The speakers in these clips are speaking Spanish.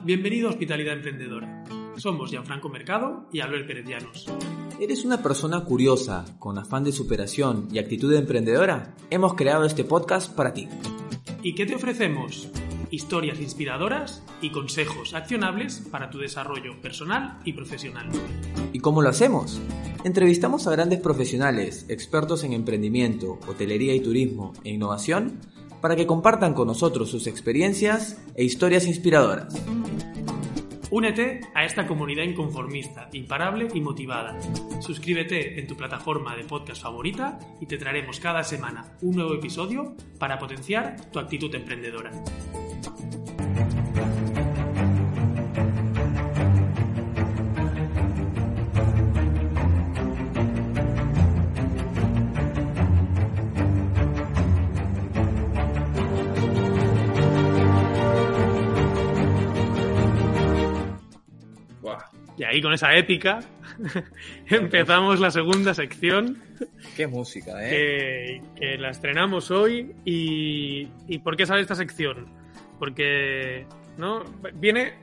Hola, bienvenido a Hospitalidad Emprendedora. Somos Gianfranco Mercado y Albert Pérez Llanos. ¿Eres una persona curiosa, con afán de superación y actitud emprendedora? Hemos creado este podcast para ti. ¿Y qué te ofrecemos? Historias inspiradoras y consejos accionables para tu desarrollo personal y profesional. ¿Y cómo lo hacemos? Entrevistamos a grandes profesionales, expertos en emprendimiento, hotelería y turismo e innovación para que compartan con nosotros sus experiencias e historias inspiradoras. Únete a esta comunidad inconformista, imparable y motivada. Suscríbete en tu plataforma de podcast favorita y te traeremos cada semana un nuevo episodio para potenciar tu actitud emprendedora. Y ahí con esa épica empezamos la segunda sección. Qué música, ¿eh? Que, que la estrenamos hoy. Y, y, por qué sale esta sección? Porque, ¿no? Viene,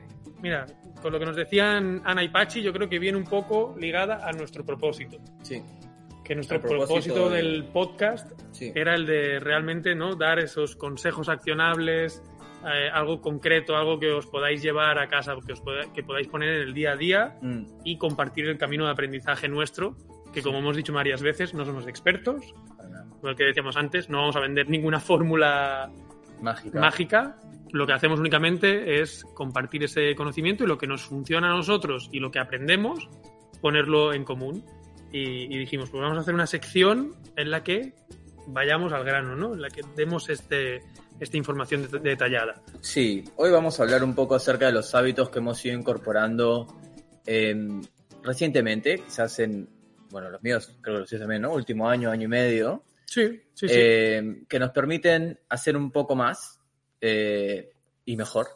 mira, con lo que nos decían Ana y Pachi, yo creo que viene un poco ligada a nuestro propósito. Sí. Que nuestro propósito, del podcast sí. era el de realmente, ¿no? Dar esos consejos accionables, eh, algo concreto, algo que os podáis llevar a casa, que, os poda, que podáis poner en el día a día Mm. y compartir el camino de aprendizaje nuestro, que como hemos dicho varias veces, no somos expertos, lo que decíamos antes, no vamos a vender ninguna fórmula Mágica. mágica, lo que hacemos únicamente es compartir ese conocimiento y lo que nos funciona a nosotros y lo que aprendemos, ponerlo en común. Y, y dijimos, pues vamos a hacer una sección en la que vayamos al grano, ¿no? En la que demos este, esta información det- detallada. Sí, hoy vamos a hablar un poco acerca de los hábitos que hemos ido incorporando eh, recientemente, quizás en, bueno, los míos creo que los tuyos también, ¿no? Último año, año y medio, Sí, sí, sí. eh, que nos permiten hacer un poco más eh, y mejor,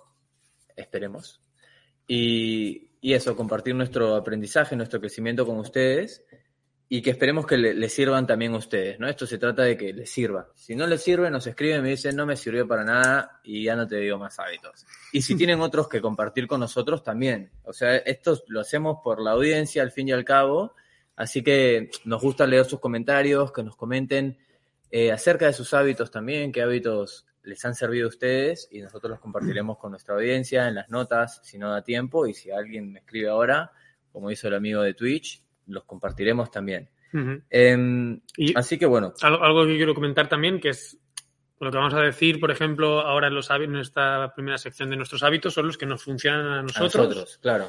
esperemos. Y, y eso, compartir nuestro aprendizaje, nuestro crecimiento con ustedes y que esperemos que le, les sirvan también a ustedes, ¿no? Esto se trata de que les sirva. Si no les sirve, nos escriben y me dicen, no me sirvió para nada y ya no te digo más hábitos. Y si tienen otros que compartir con nosotros, también. O sea, esto lo hacemos por la audiencia, al fin y al cabo. Así que nos gusta leer sus comentarios, que nos comenten eh, acerca de sus hábitos también, qué hábitos les han servido a ustedes y nosotros los compartiremos con nuestra audiencia en las notas, si no da tiempo, y si alguien me escribe ahora, como hizo el amigo de Twitch, los compartiremos también. Em, Y así que bueno, algo, que quiero comentar también, que es lo que vamos a decir, por ejemplo, ahora en, los hábitos, en esta primera sección de nuestros hábitos, son los que nos funcionan a a nosotros, nosotros, claro.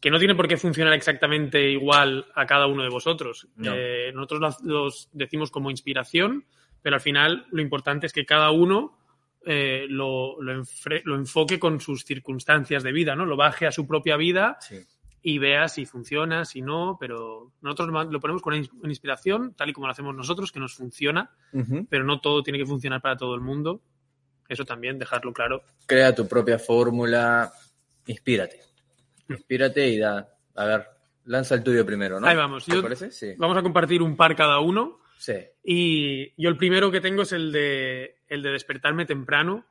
que no tiene por qué funcionar exactamente igual a cada uno de vosotros. No. Eh, nosotros los, decimos como inspiración, pero al final lo importante es que cada uno eh, lo, lo, enfre- lo enfoque con sus circunstancias de vida, ¿no? Lo baje a su propia vida Sí. Y vea si funciona, si no, pero nosotros lo ponemos con inspiración, tal y como lo hacemos nosotros, que nos funciona, pero no todo tiene que funcionar para todo el mundo. Eso también, dejarlo claro. Crea tu propia fórmula, inspírate. Inspírate y da, a ver, lanza el tuyo primero, ¿no? Ahí vamos. ¿Te Yo- parece? Sí. Vamos a compartir un par cada uno. Sí. Y yo el primero que tengo es el de, el de despertarme temprano.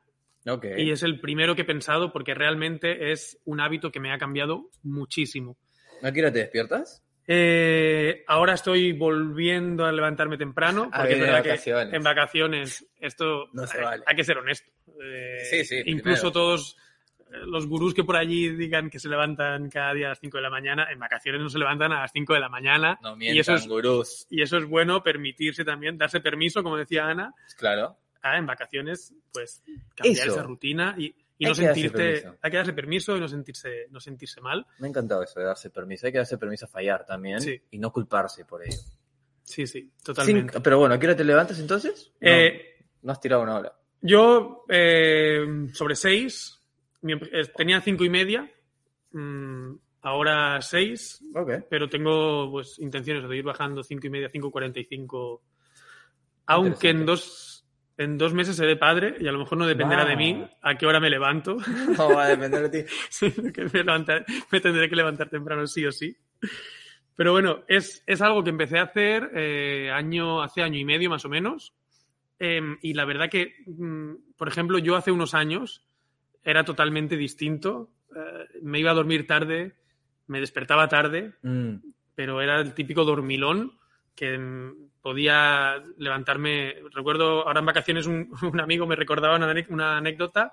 Y es el primero que he pensado porque realmente es un hábito que me ha cambiado muchísimo. ¿A qué hora te despiertas? Eh, ahora estoy volviendo a levantarme temprano Ah, porque en vacaciones. que en vacaciones esto No se hay, vale. hay que ser honesto. Eh, Sí, sí, Incluso primero. todos eh, los gurús que por allí digan que se levantan cada día a las 5 de la mañana, en vacaciones no se levantan a las 5 de la mañana. No y eso mientan, es gurús. y eso es bueno permitirse también, darse permiso, como decía Ana, Claro. A en vacaciones, pues cambiar Eso. esa rutina y, y no que sentirte, hay que darse permiso y no sentirse, no sentirse mal. Me ha encantado eso de darse permiso. Hay que darse permiso a fallar también Sí. y no culparse por ello. Sí, sí, totalmente. Sin- pero bueno, ¿a qué hora te levantas entonces? No. Eh, No has tirado una hora. Yo, eh, sobre seis, eh, tenía cinco y media, mm, ahora seis, pero tengo pues intenciones de ir bajando cinco y media, 5.45, aunque en dos, en dos meses seré padre y a lo mejor no dependerá de mí a qué hora me levanto. No va a depender de ti. Sí, que me, levantar- me tendré que levantar temprano sí o sí. Pero bueno, es, es algo que empecé a hacer eh, año, hace año y medio más o menos. Em, y la verdad que, mm, por ejemplo, yo hace unos años era totalmente distinto. Eh, me iba a dormir tarde, me despertaba tarde, Mm. pero era el típico dormilón que mm, podía levantarme. Recuerdo ahora en vacaciones un, un amigo me recordaba una, anécdota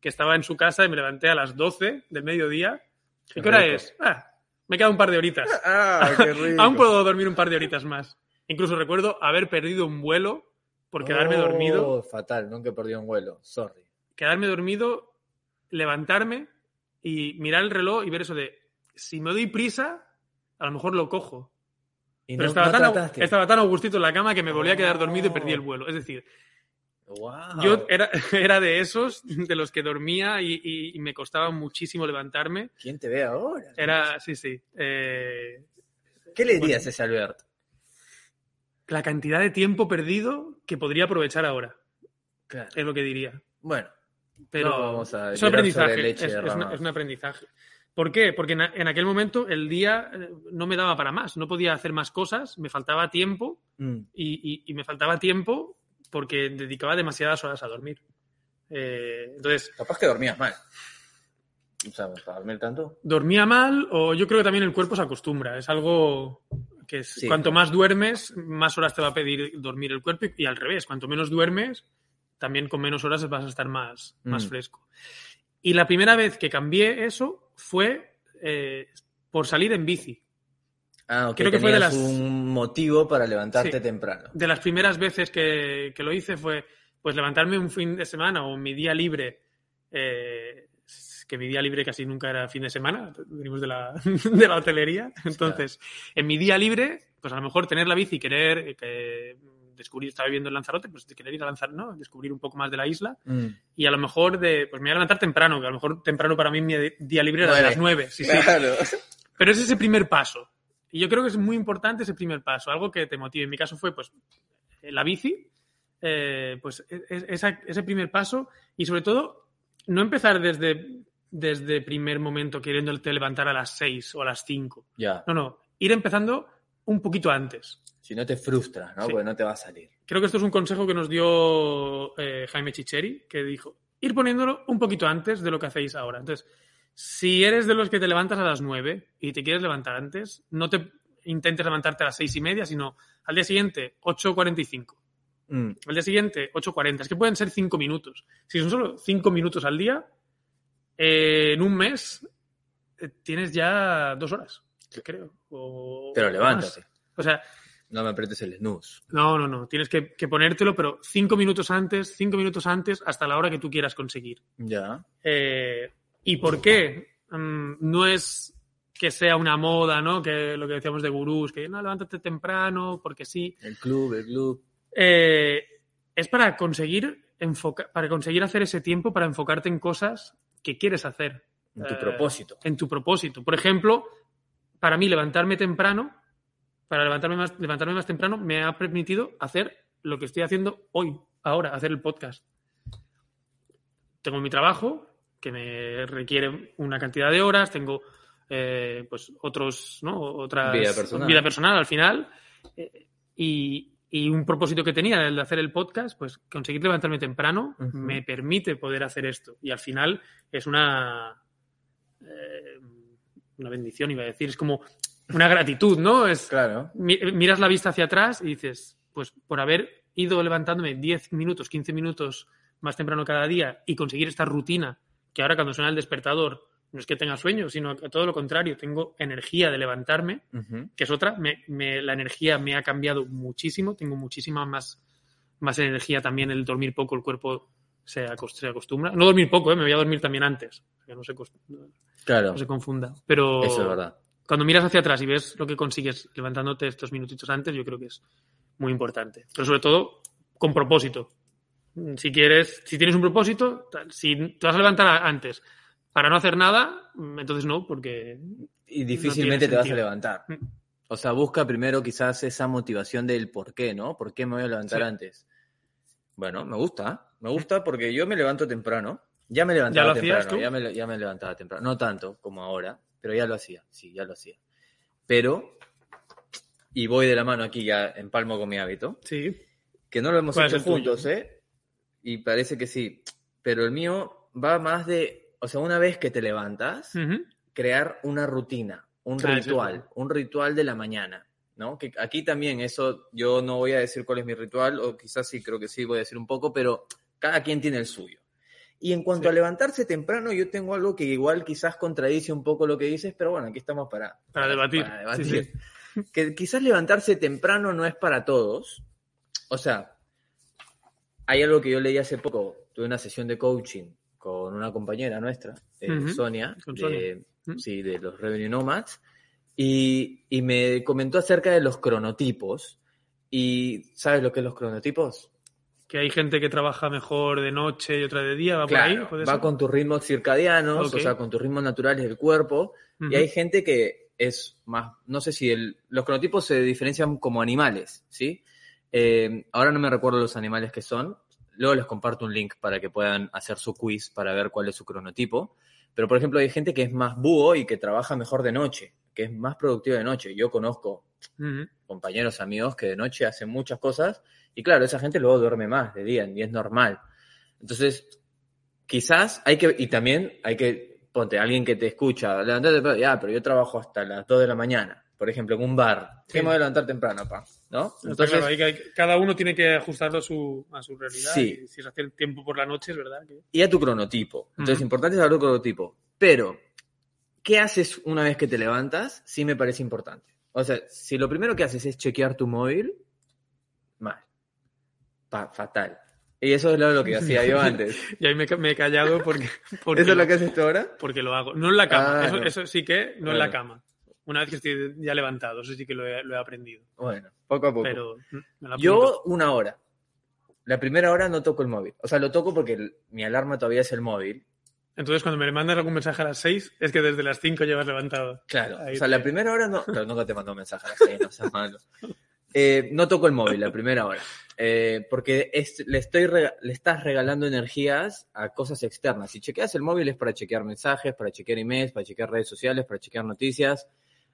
que estaba en su casa y me levanté a las 12 del mediodía. ¿Y Qué ¿Qué hora rico. es? Ah, me queda un par de horitas. Ah, qué rico. Aún puedo dormir un par de horitas más. Incluso recuerdo haber perdido un vuelo por quedarme Oh, dormido. Fatal, nunca he perdido un vuelo. Sorry. Quedarme dormido, levantarme y mirar el reloj y ver eso de si me doy prisa, a lo mejor lo cojo. Y Pero no- estaba, no tan, estaba tan a gustito en la cama que me volví a quedar dormido y perdí el vuelo. Es decir, Wow. yo era, era de esos de los que dormía y, y- y me costaba muchísimo levantarme. ¿Quién te ve ahora? Era, sí, sí. eh, ¿Qué le dirías a ese Alberto? la cantidad de tiempo perdido que podría aprovechar ahora, Claro. es lo que diría. Bueno, Pero No vamos a es un aprendizaje. es, es una- es un aprendizaje. ¿Por qué? Porque en, en aquel momento el día eh, no me daba para más. No podía hacer más cosas, me faltaba tiempo mm, y, y- y me faltaba tiempo porque dedicaba demasiadas horas a dormir. Eh, entonces, capaz que dormías mal. O sea, para dormir tanto. dormía mal o yo creo que también el cuerpo se acostumbra. Es algo que es- Sí. cuanto más duermes, más horas te va a pedir dormir el cuerpo y, y al revés. Cuanto menos duermes, también con menos horas vas a estar más, más Mm. fresco. Y la primera vez que cambié eso fue eh, por salir en bici. Ah, ok. Creo que fue de tenías las- un motivo para levantarte Sí. temprano. De las primeras veces que, que lo hice fue pues levantarme un fin de semana o mi día libre, eh, que mi día libre casi nunca era fin de semana, venimos de la, de la hotelería, entonces en mi día libre, pues a lo mejor tener la bici querer eh, que descubrir, estaba viviendo en Lanzarote, pues de querer ir a Lanzarote, ¿no? Descubrir un poco más de la isla Mm. y a lo mejor de, pues me voy a levantar temprano, que a lo mejor temprano para mí mi día libre era de las nueve, sí, sí. Claro. Pero es ese primer paso. Y yo creo que es muy importante ese primer paso, algo que te motive. En mi caso fue, pues, eh, la bici, eh, pues, e- e- esa- ese primer paso y sobre todo, no empezar desde, desde primer momento queriéndote levantar a las 6 o a las 5. Ya. No, no, ir empezando un poquito antes. Si no te frustras, ¿no? Sí. Porque no te va a salir. Creo que esto es un consejo que nos dio eh, Jaime Chicheri, que dijo, ir poniéndolo un poquito antes de lo que hacéis ahora. Entonces, si eres de los que te levantas a las 9 y te quieres levantar antes, no te intentes levantarte a las seis y media, sino al día siguiente 8.45. Mm. Al día siguiente 8.40. Es que pueden ser 5 minutos. Si son solo 5 minutos al día, eh, en un mes eh, tienes ya dos horas, creo. O- Pero levántate. más. O sea, No me apretes el snooze. no, no, no. Tienes que, que ponértelo, pero cinco minutos antes, cinco minutos antes, hasta la hora que tú quieras conseguir. Ya. Eh, ¿Y por qué? Mm, no es que sea una moda, ¿no? Que lo que decíamos de gurús, que no, levántate temprano, porque sí. El club, el club. Eh, es para conseguir, enfoca- para conseguir hacer ese tiempo, para enfocarte en cosas que quieres hacer. En tu Eh, propósito. En tu propósito. Por ejemplo, para mí levantarme temprano, para levantarme más, levantarme más temprano, me ha permitido hacer lo que estoy haciendo hoy, ahora, hacer el podcast. Tengo mi trabajo, que me requiere una cantidad de horas, tengo eh, pues otros, ¿no? Otras, Vida personal. vida personal al final. eh, y, y un propósito que tenía, el de hacer el podcast, pues conseguir levantarme temprano me permite poder hacer esto. Y al final es una, eh, una bendición, iba a decir, es como una gratitud, ¿no? Es, Claro. mi- miras la vista hacia atrás y dices, pues por haber ido levantándome 10 minutos, 15 minutos más temprano cada día y conseguir esta rutina, que ahora cuando suena el despertador no es que tenga sueño, sino que todo lo contrario, tengo energía de levantarme, que es otra, me- me- la energía me ha cambiado muchísimo, tengo muchísima más, más energía también el dormir poco, el cuerpo se, acos- se acostumbra. No dormir poco, ¿eh? me voy a dormir también antes, que no se, no se confunda. Pero Eso es verdad. cuando miras hacia atrás y ves lo que consigues levantándote estos minutitos antes, yo creo que es muy importante. Pero sobre todo, con propósito. Si quieres, si tienes un propósito, si te vas a levantar antes para no hacer nada, mm, entonces no, porque Y difícilmente te vas a levantar. Mm. O sea, busca primero quizás esa motivación del por qué, ¿no? ¿Por qué me voy a levantar Sí. antes? Bueno, me gusta. Me gusta porque yo me levanto temprano. Ya me levantaba ¿Ya lo hacías temprano. tú? Ya me, ya me levantaba temprano. No tanto como ahora, pero ya lo hacía. Sí, ya lo hacía. Pero, y voy de la mano aquí ya empalmo con mi hábito, sí. que no lo hemos ¿Cuál es hecho tuyo? juntos, ¿eh? Y parece que sí. Pero el mío va más de, o sea, una vez que te levantas, Ujú. crear una rutina, un Ah, ritual, un ritual de la mañana, ¿no? Que aquí también eso, yo no voy a decir cuál es mi ritual, o quizás sí, creo que sí voy a decir un poco, pero cada quien tiene el suyo. Y en cuanto Sí. a levantarse temprano, yo tengo algo que igual quizás contradice un poco lo que dices, pero bueno, aquí estamos para, Para debatir. para Sí, debatir. sí. Que quizás levantarse temprano no es para todos. O sea, hay algo que yo leí hace poco, tuve una sesión de coaching con una compañera nuestra, eh, Sonia, con de, Sonia. Sí, de los Revenue Nomads, y, y me comentó acerca de los cronotipos. ¿Y sabes lo que es los cronotipos? Que hay gente que trabaja mejor de noche y otra de día, va por ahí. ¿Puede va ser? con tus ritmos circadianos, o sea, con tus ritmos naturales del cuerpo, y hay gente que es más, no sé si el, los cronotipos se diferencian como animales, ¿sí? Eh, ahora no me recuerdo los animales que son, luego les comparto un link para que puedan hacer su quiz para ver cuál es su cronotipo, pero por ejemplo hay gente que es más búho y que trabaja mejor de noche, que es más productiva de noche. Yo conozco Compañeros, amigos que de noche hacen muchas cosas y claro, esa gente luego duerme más de día y es normal. Entonces, quizás hay que, y también hay que, ponte, alguien que te escucha, levantate, pero, ya, pero yo trabajo hasta las 2 de la mañana, por ejemplo, en un bar, Sí. que me voy a levantar temprano, pa, ¿no? Entonces, claro, hay que- hay que- cada uno tiene que ajustarlo a su, a su realidad. Sí. Y si se hace el tiempo por la noche, es verdad. que- y a tu cronotipo. Entonces, importante saber tu cronotipo. Pero, ¿qué haces una vez que te levantas? Sí me parece importante. O sea, si lo primero que haces es chequear tu móvil, mal. Pa- fatal. Y eso es lo que hacía yo antes. Y ahí me, he callado porque, porque, ¿Eso es lo que haces tú ahora? porque lo hago. No en la cama, Ah, eso, no. eso sí que no en la Bueno. cama. Una vez que estoy ya levantado, eso sí que lo he, lo he aprendido. Bueno, poco a poco. Pero mm, yo una hora. La primera hora no toco el móvil. O sea, lo toco porque el- mi alarma todavía es el móvil. Entonces, cuando me mandas algún mensaje a las 6, es que desde las 5 llevas levantado. Claro. Ahí o sea, te- la primera hora no. Pero nunca te mando un mensaje a las seis, no seas malo. Eh, no toco el móvil la primera hora. Eh, porque es- le, estoy le estás regalando energías a cosas externas. Si chequeas el móvil es para chequear mensajes, para chequear emails, para chequear redes sociales, para chequear noticias.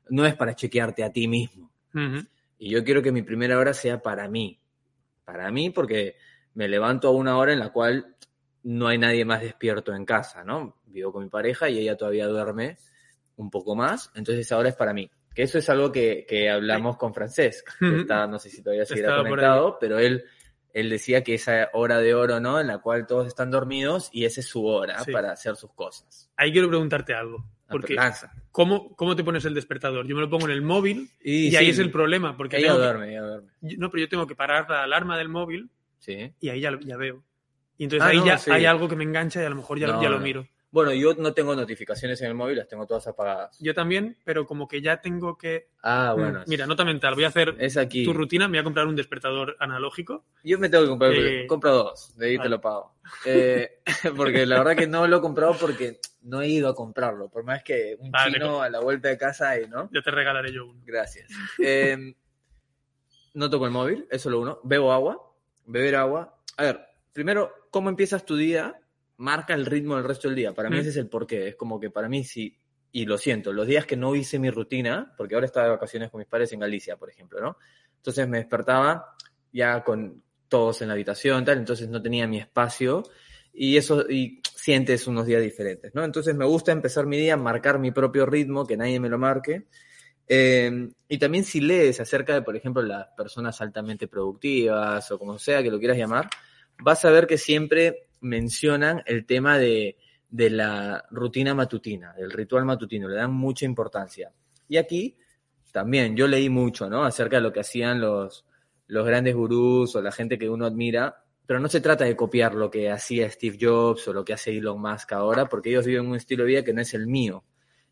No es para chequearte a ti mismo. Ujú. Y yo quiero que mi primera hora sea para mí. Para mí, porque me levanto a una hora en la cual no hay nadie más despierto en casa, ¿no? Vivo con mi pareja y ella todavía duerme un poco más, entonces esa hora es para mí. Que eso es algo que, que hablamos con Francesc, que está, no sé si todavía seguirá conectado, pero él, él decía que esa hora de oro, ¿no? En la cual todos están dormidos y esa es su hora Sí. para hacer sus cosas. Ahí quiero preguntarte algo. Ah, Porque. ¿cómo, ¿cómo te pones el despertador? Yo me lo pongo en el móvil y, sí, ahí es el problema. Porque Ella tengo que- duerme, ella duerme. no, pero yo tengo que parar la alarma del móvil Sí. y ahí ya, ya veo. Y entonces Ah, ahí no, ya sí. hay algo que me engancha y a lo mejor ya, No, ya lo miro. Bueno, yo no tengo notificaciones en el móvil, las tengo todas apagadas. Yo también, pero como que ya tengo que... Ah, Mm, bueno. Mira, nota mental, voy a hacer Es aquí. tu rutina, me voy a comprar un despertador analógico. Yo me tengo que comprar, Eh, compro dos, de ahí te lo pago. Eh, porque la verdad que no lo he comprado porque no he ido a comprarlo, por más que un Vale, chino a la vuelta de casa hay, ¿no? Ya te regalaré yo uno. Gracias. Eh, no toco el móvil, eso es lo uno. Bebo agua, beber agua. A ver, primero, ¿cómo empiezas tu día? Marca el ritmo del resto del día. Para mí Mm. ese es el porqué. Es como que para mí sí, y lo siento, los días que no hice mi rutina, porque ahora estaba de vacaciones con mis padres en Galicia, por ejemplo, ¿no? Entonces me despertaba ya con todos en la habitación, tal, entonces no tenía mi espacio y eso, y sientes unos días diferentes, ¿no? Entonces me gusta empezar mi día, marcar mi propio ritmo, que nadie me lo marque. Eh, y también si lees acerca de, por ejemplo, las personas altamente productivas o como sea que lo quieras llamar, vas a ver que siempre mencionan el tema de, de la rutina matutina, del ritual matutino, le dan mucha importancia. Y aquí también yo leí mucho, ¿no? Acerca de lo que hacían los, los grandes gurús o la gente que uno admira, pero no se trata de copiar lo que hacía Steve Jobs o lo que hace Elon Musk ahora, porque ellos viven un estilo de vida que no es el mío.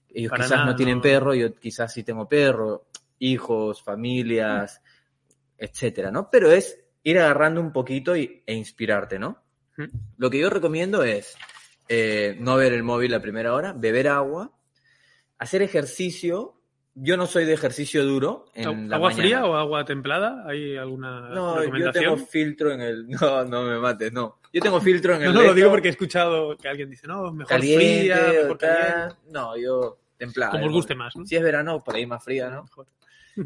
Ellos Para quizás nada, no tienen no. perro, yo quizás sí tengo perro, hijos, familias, etcétera, ¿no? Pero es ir agarrando un poquito y, e inspirarte, ¿no? Mm. Lo que yo recomiendo es eh, no ver el móvil a primera hora, beber agua, hacer ejercicio. Yo no soy de ejercicio duro. En la ¿Agua mañana. fría o agua templada? ¿Hay alguna No, yo recomendación? tengo filtro en el. No, no me mates, no. Yo tengo filtro en el. No, no, lo digo porque he escuchado que alguien dice, no, mejor caliente, fría, mejor caliente. No, yo templada. Como os guste más, ¿no? Si es verano, por ahí más fría, ¿no? Mejor.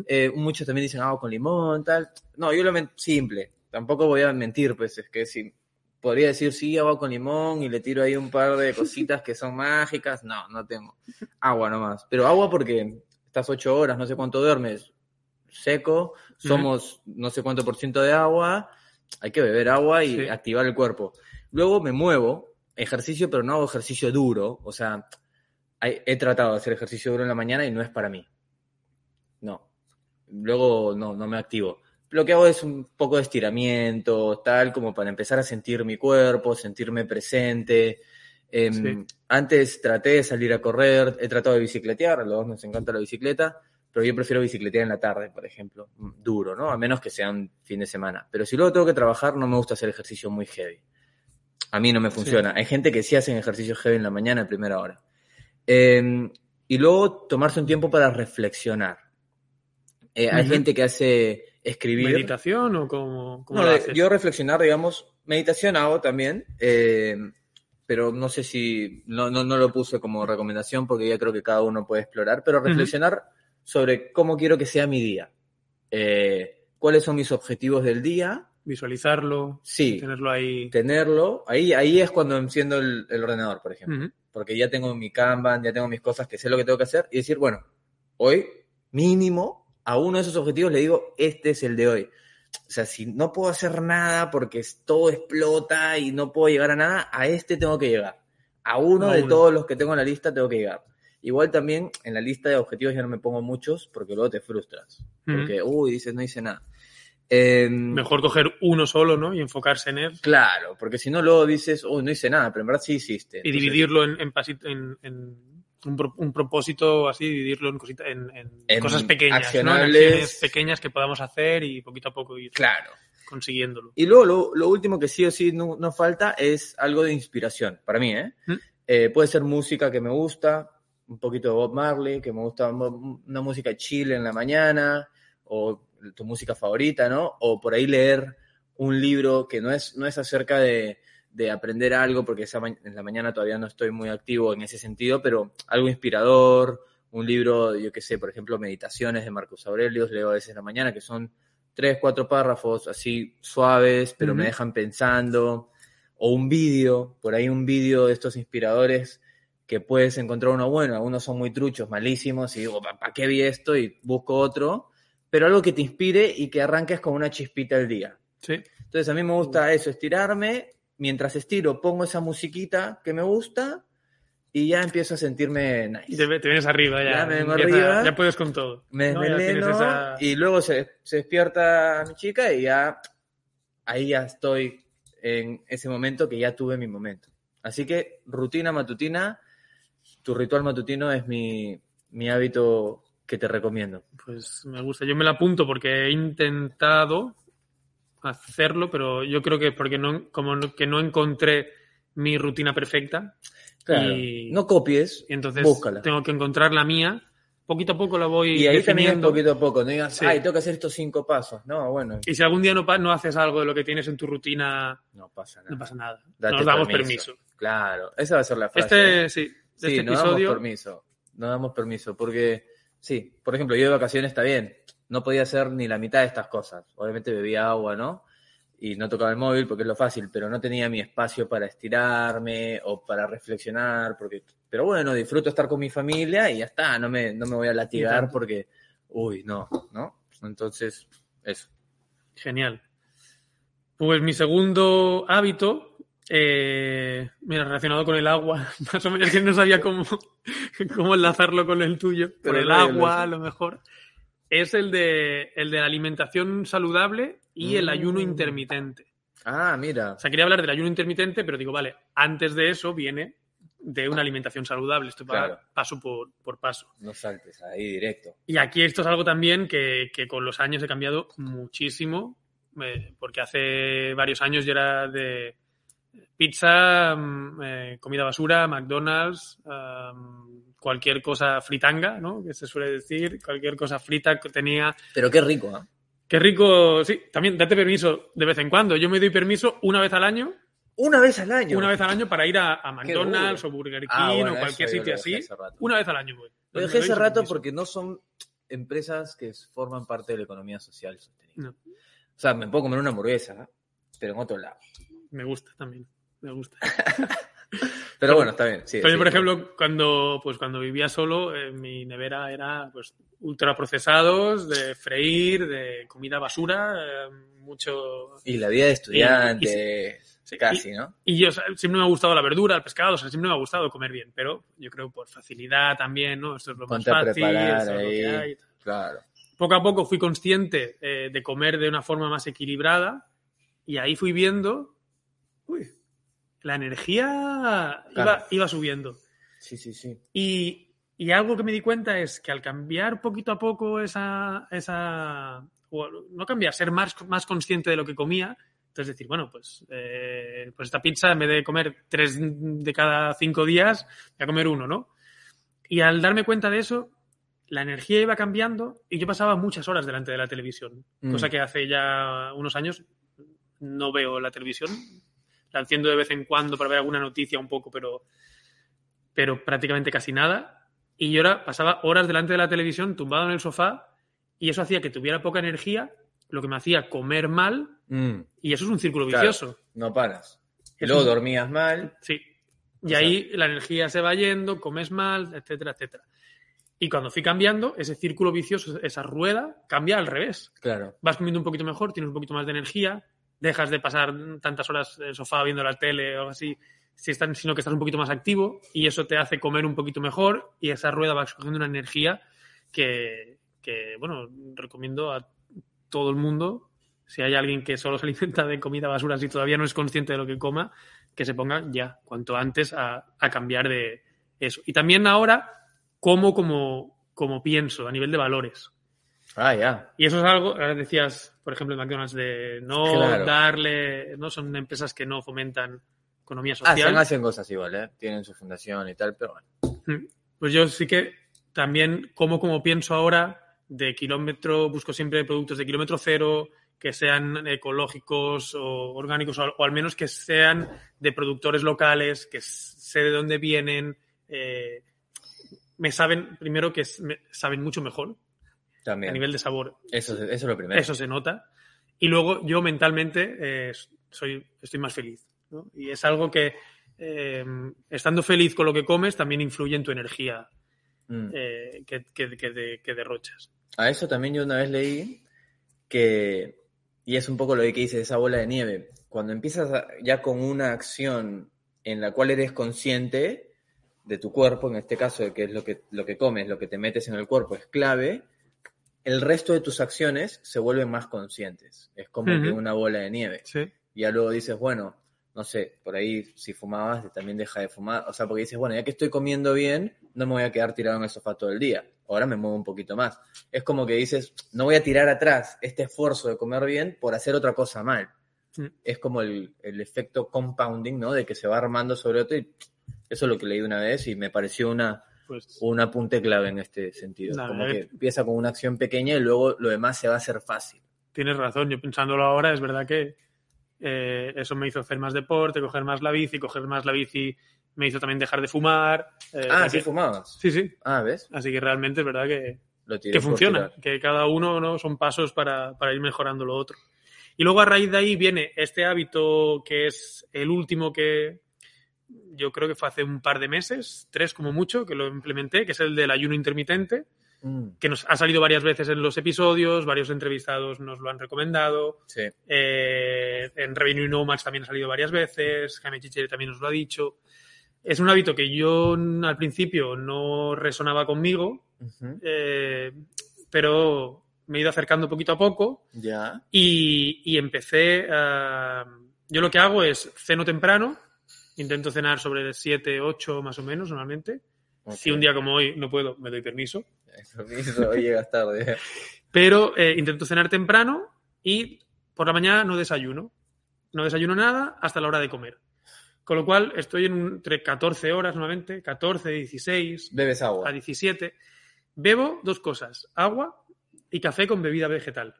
Eh, muchos también dicen agua con limón, tal. No, yo lo simple. Tampoco voy a mentir, pues es que si podría decir sí, agua con limón y le tiro ahí un par de cositas que son mágicas. No, no tengo. Agua nomás. Pero agua porque estás ocho horas, no sé cuánto duermes, seco, somos no sé cuánto por ciento de agua, hay que beber agua y Sí. activar el cuerpo. Luego me muevo, ejercicio, pero no hago ejercicio duro. O sea, he tratado de hacer ejercicio duro en la mañana y no es para mí. No. Luego no, no me activo. Lo que hago es un poco de estiramiento, tal, como para empezar a sentir mi cuerpo, sentirme presente. Em, Sí. Antes traté de salir a correr, he tratado de bicicletear, a los dos nos encanta la bicicleta, pero yo prefiero bicicletear en la tarde, por ejemplo, mm, duro, ¿no? A menos que sea un fin de semana. Pero si luego tengo que trabajar, no me gusta hacer ejercicio muy heavy. A mí no me funciona. Hay gente que sí hacen ejercicio heavy en la mañana, a primera hora. Eh, y luego tomarse un tiempo para reflexionar. Eh, Hay gente que hace escribir. ¿Meditación o cómo, cómo No, lo de- haces? yo reflexionar, digamos, meditación hago también, eh, pero no sé si, no, no, no lo puse como recomendación porque ya creo que cada uno puede explorar, pero reflexionar sobre cómo quiero que sea mi día, Eh, cuáles son mis objetivos del día, Visualizarlo, sí, tenerlo ahí. tenerlo, ahí, ahí es cuando enciendo el, el ordenador, por ejemplo. Porque ya tengo mi Kanban, ya tengo mis cosas que sé lo que tengo que hacer y decir, bueno, hoy mínimo a uno de esos objetivos le digo, este es el de hoy. O sea, si no puedo hacer nada porque todo explota y no puedo llegar a nada, a este tengo que llegar. A uno de uno. todos los que tengo en la lista tengo que llegar. Igual también en la lista de objetivos ya no me pongo muchos porque luego te frustras. Porque, uy, dices, no hice nada. Em, Mejor coger uno solo, ¿no? Y enfocarse en él. Claro, porque si no luego dices, uy, no hice nada, pero en verdad sí hiciste. Y dividirlo en, en, en- en un, pro- un propósito así, dividirlo en, cosita- en, en En cosas pequeñas, ¿no? En acciones pequeñas que podamos hacer y poquito a poco ir Claro. consiguiéndolo. Y luego lo, lo último que sí o sí no, no falta es algo de inspiración, para mí, ¿eh? ¿Mm? Eh, Puede ser música que me gusta, un poquito de Bob Marley, que me gusta una música chill en la mañana, o tu música favorita, ¿no? O por ahí leer un libro que no es, no es acerca de, de aprender algo, porque esa en la mañana todavía no estoy muy activo en ese sentido, pero algo inspirador, un libro, yo qué sé, por ejemplo, Meditaciones de Marcus Aurelius, leo a veces en la mañana, que son tres, cuatro párrafos así suaves, pero me dejan pensando, o un vídeo, por ahí un vídeo de estos inspiradores que puedes encontrar uno bueno, algunos son muy truchos, malísimos, y digo, ¿para qué vi esto? Y busco otro, pero algo que te inspire y que arranques con una chispita al día. Sí. Entonces a mí me gusta eso, estirarme, mientras estiro pongo esa musiquita que me gusta y ya empiezo a sentirme Y nice. te, te vienes arriba ya. Ya me vengo empieza- arriba. Ya puedes con todo. Me ¿no? Esa- y luego se, se despierta mi chica y ya ahí ya estoy en ese momento que ya tuve mi momento. Así que rutina matutina, tu ritual matutino es mi, mi hábito que te recomiendo. Pues me gusta. Yo me la apunto porque he intentado hacerlo, pero yo creo que es porque no, como no- que no encontré mi rutina perfecta. Claro, Y- no copies, Y entonces búscala. tengo que encontrar la mía. Poquito a poco la voy Y ahí también es definiendo. poquito a poco, no digas, Sí. ay, tengo que hacer estos cinco pasos. No, bueno, Y si algún día no, no haces algo de lo que tienes en tu rutina, no pasa nada. no pasa nada. Date Nos damos permiso. permiso. Claro, esa va a ser la frase. Este, sí, Sí, este no damos episodio. permiso. No damos permiso, porque sí, por ejemplo, yo de vacaciones está bien. No podía hacer ni la mitad de estas cosas. Obviamente bebía agua, ¿no? Y no tocaba el móvil porque es lo fácil, pero no tenía mi espacio para estirarme o para reflexionar, porque pero bueno, disfruto estar con mi familia y ya está, no me, no me voy a latigar porque, uy, no, ¿no? Entonces, eso. Genial. Pues mi segundo hábito, eh, mira, relacionado con el agua, más o menos que no sabía cómo, cómo enlazarlo con el tuyo, Pero con el agua a lo mejor, es el de, el de la alimentación saludable y el Mm. ayuno intermitente. Ah, mira. O sea, quería hablar del ayuno intermitente, pero digo, vale, antes de eso viene de una alimentación saludable. Esto va Claro. paso por, por paso. No saltes ahí directo. Y aquí esto es algo también que, que con los años he cambiado muchísimo. eh, porque hace varios años yo era de pizza, mm, eh, comida basura, McDonald's, um, cualquier cosa fritanga, ¿no? Que se suele decir, cualquier cosa frita que tenía. Pero qué rico, ¿ah? Qué rico, sí, también date permiso de vez en cuando. Yo me doy permiso una vez al año, Una vez al año. una vez al año para ir a, a McDonald's o Burger King Ah, bueno, o cualquier sitio así. Una vez al año voy. Lo dejé hace ese rato permiso. porque no son empresas que forman parte de la economía social sostenible. No. O sea, me puedo comer una hamburguesa, ¿ah? pero en otro lado. Me gusta también, me gusta. Pero bueno, está bien. Sí, Pero yo, sí. por ejemplo, cuando, pues, cuando vivía solo, eh, mi nevera era pues, ultraprocesados, de freír, de comida basura, eh, mucho... Y la vida de estudiante, sí, casi, ¿no? Y yo siempre me ha gustado la verdura, el pescado, o sea, siempre me ha gustado comer bien, pero yo creo por facilidad también, ¿no? Esto es lo más Ponte fácil, preparar esto es lo que hay. Claro. Poco a poco fui consciente eh, de comer de una forma más equilibrada y ahí fui viendo, uy, la energía iba, Claro. iba subiendo. Sí, sí, sí. Y, y algo que me di cuenta es que al cambiar poquito a poco esa, esa no cambiar, ser más, más consciente de lo que comía, entonces decir, bueno, pues, eh, pues esta pizza en vez de comer tres de cada cinco días, voy a comer uno, ¿no? Y al darme cuenta de eso, la energía iba cambiando y yo pasaba muchas horas delante de la televisión, Mm. cosa que hace ya unos años no veo la televisión. La enciendo de vez en cuando para ver alguna noticia un poco, pero, pero prácticamente casi nada. Y yo ahora pasaba horas delante de la televisión tumbado en el sofá y eso hacía que tuviera poca energía, lo que me hacía comer mal Mm, y eso es un círculo Claro. vicioso. no paras. Y luego dormías mal. Sí. Y O sea- ahí la energía se va yendo, comes mal, etcétera, etcétera. Y cuando fui cambiando, ese círculo vicioso, esa rueda, cambia al revés. Claro. Vas comiendo un poquito mejor, tienes un poquito más de energía, dejas de pasar tantas horas en el sofá viendo la tele o algo así, si están, sino que estás un poquito más activo y eso te hace comer un poquito mejor y esa rueda va cogiendo una energía que, que, bueno, recomiendo a todo el mundo, si hay alguien que solo se alimenta de comida basura, si todavía no es consciente de lo que coma, que se ponga ya, cuanto antes, a, a cambiar de eso. Y también ahora, como como, como pienso, a nivel de valores. Ah, ya. Y eso es algo, ahora decías, por ejemplo, en McDonald's, de no Claro. darle, no son empresas que no fomentan economía Hacen, social. hacen cosas igual, ¿eh? Tienen su fundación y tal, pero bueno. Mm. Pues yo sí que también, como como pienso ahora, de kilómetro, busco siempre productos de kilómetro cero, que sean ecológicos o orgánicos, o, al menos que sean de productores locales, que sé de dónde vienen, eh, me saben, primero que saben mucho mejor También. a nivel de sabor. Eso, es- eso es lo primero. Eso se nota. Y luego yo mentalmente eh, soy, estoy más feliz. ¿no? Y es algo que, eh, estando feliz con lo que comes, también influye en tu energía Mm. eh, que, que- que de- que derrochas. A eso también yo una vez leí que, y es un poco lo que dice esa bola de nieve, cuando empiezas a- ya con una acción en la cual eres consciente de tu cuerpo, en este caso de que es lo que, lo que comes, lo que te metes en el cuerpo es clave, el resto de tus acciones se vuelven más conscientes. Es como que una bola de nieve. Sí. Y ya luego dices, bueno, no sé, por ahí si fumabas también deja de fumar. O sea, porque dices, bueno, ya que estoy comiendo bien, no me voy a quedar tirado en el sofá todo el día. Ahora me muevo un poquito más. Es como que dices, no voy a tirar atrás este esfuerzo de comer bien por hacer otra cosa mal. Mm. Es como el, el efecto compounding, ¿no? De que se va armando sobre otro y eso es lo que leí una vez y me pareció una, Pues un apunte clave en este sentido. Como verdad que que- empieza con una acción pequeña y luego lo demás se va a hacer fácil. tienes razón. Yo pensándolo ahora, es verdad que eh, eso me hizo hacer más deporte, coger más la bici, coger más la bici me hizo también dejar de fumar. eh, Ah, sí fumabas. sí, sí. Ah, ¿ves? Así que realmente es verdad que, Lo que funciona, tirar. que cada uno ¿no? son pasos para, para ir mejorando lo otro. Y luego a raíz de ahí viene este hábito que es el último que yo creo que fue hace un par de meses, tres como mucho, que lo implementé, que es el del ayuno intermitente, Mm, que nos ha salido varias veces en los episodios, varios entrevistados nos lo han recomendado, sí. eh, en Revenue Nomads también ha salido varias veces, Jaime Chicheri también nos lo ha dicho. Es un hábito que yo al principio no resonaba conmigo, eh, pero me he ido acercando poquito a poco Ya. y, y empecé a... Yo lo que hago es ceno temprano, intento cenar sobre las 7, 8 más o menos normalmente. Si un día como hoy no puedo, me doy permiso. Eso mismo, hoy llegas tarde. Pero eh, intento cenar temprano y por la mañana no desayuno. No desayuno nada hasta la hora de comer. Con lo cual estoy en un- entre 14 horas normalmente, 14, 16, Bebes agua. a 17. Bebo dos cosas, agua y café con bebida vegetal.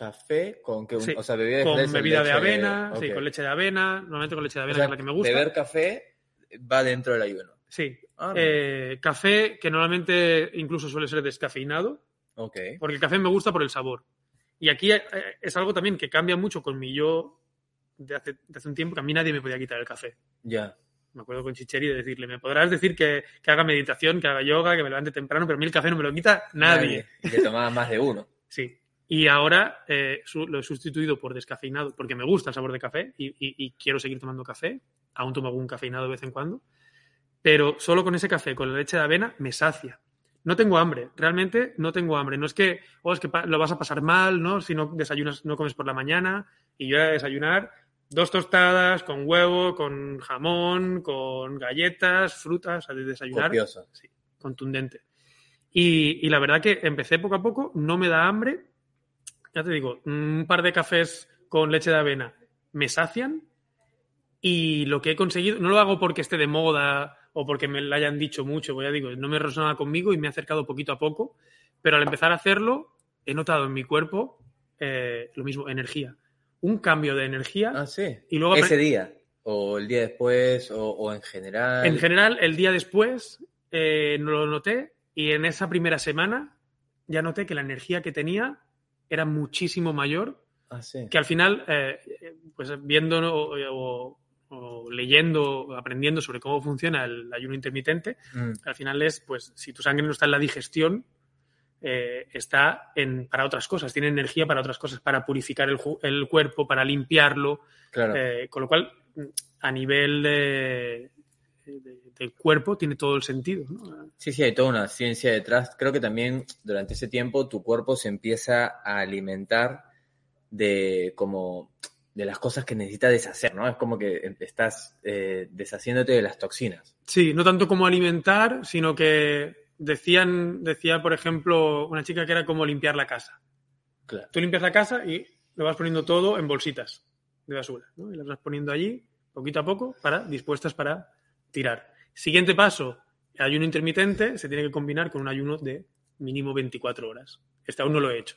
Café con que un- Sí, o sea, bebida Con vegetal, bebida de avena, sí, con leche de avena, normalmente con leche de O avena, sea, que es la que me gusta. Beber café va dentro del ayuno. Sí. Ah, Eh, café que normalmente incluso suele ser descafeinado, ok. porque el café me gusta por el sabor. Y aquí eh, es algo también que cambia mucho con mi yo de hace, de hace un tiempo, que a mí nadie me podía quitar el café. Ya. Me acuerdo con Chicheri de decirle, me podrás decir que, que haga meditación, que haga yoga, que me levante temprano, pero a mí el café no me lo quita nadie. Y que tomaba más de uno. Sí. Y ahora eh, su- lo he sustituido por descafeinado, porque me gusta el sabor de café y, y- y quiero seguir tomando café. Aún tomo algún cafeinado de vez en cuando. Pero solo con ese café, con la leche de avena, me sacia. No tengo hambre, realmente no tengo hambre. No es que, oh, es que lo vas a pasar mal, ¿no? Si no desayunas, no comes por la mañana. Y yo voy a desayunar dos tostadas con huevo, con jamón, con galletas, frutas, de desayunar Copioso. sí, contundente. Y, y la verdad que empecé poco a poco, no me da hambre. Ya te digo, un par de cafés con leche de avena me sacian y lo que he conseguido, no lo hago porque esté de moda o porque me lo hayan dicho mucho, pues ya digo, no me resonaba conmigo y me he acercado poquito a poco, pero al empezar a hacerlo he notado en mi cuerpo eh, lo mismo, energía. Un cambio de energía Ah, sí. y luego Ese día. O el día después, o, o en general. En general, el día después eh, lo noté y en esa primera semana ya noté que la energía que tenía era muchísimo mayor, Ah, sí. que al final, eh, pues viendo ¿no? o, leyendo, aprendiendo sobre cómo funciona el ayuno intermitente, Mm, al final es, pues, si tu sangre no está en la digestión, eh, está en, para otras cosas, tiene energía para otras cosas, para purificar el, el cuerpo, para limpiarlo, claro. eh, con lo cual, a nivel de, de- del cuerpo, tiene todo el sentido. ¿no? Sí, sí, hay toda una ciencia detrás. Creo que también durante ese tiempo tu cuerpo se empieza a alimentar de como de las cosas que necesita deshacer, ¿no? Es como que estás eh, deshaciéndote de las toxinas. Sí, no tanto como alimentar, sino que decían, decía, por ejemplo, una chica que era como limpiar la casa. Claro. Tú limpias la casa y lo vas poniendo todo en bolsitas de basura, ¿no? Y las vas poniendo allí, poquito a poco, para, dispuestas para tirar. Siguiente paso, el ayuno intermitente se tiene que combinar con un ayuno de mínimo 24 horas. Este aún no lo he hecho.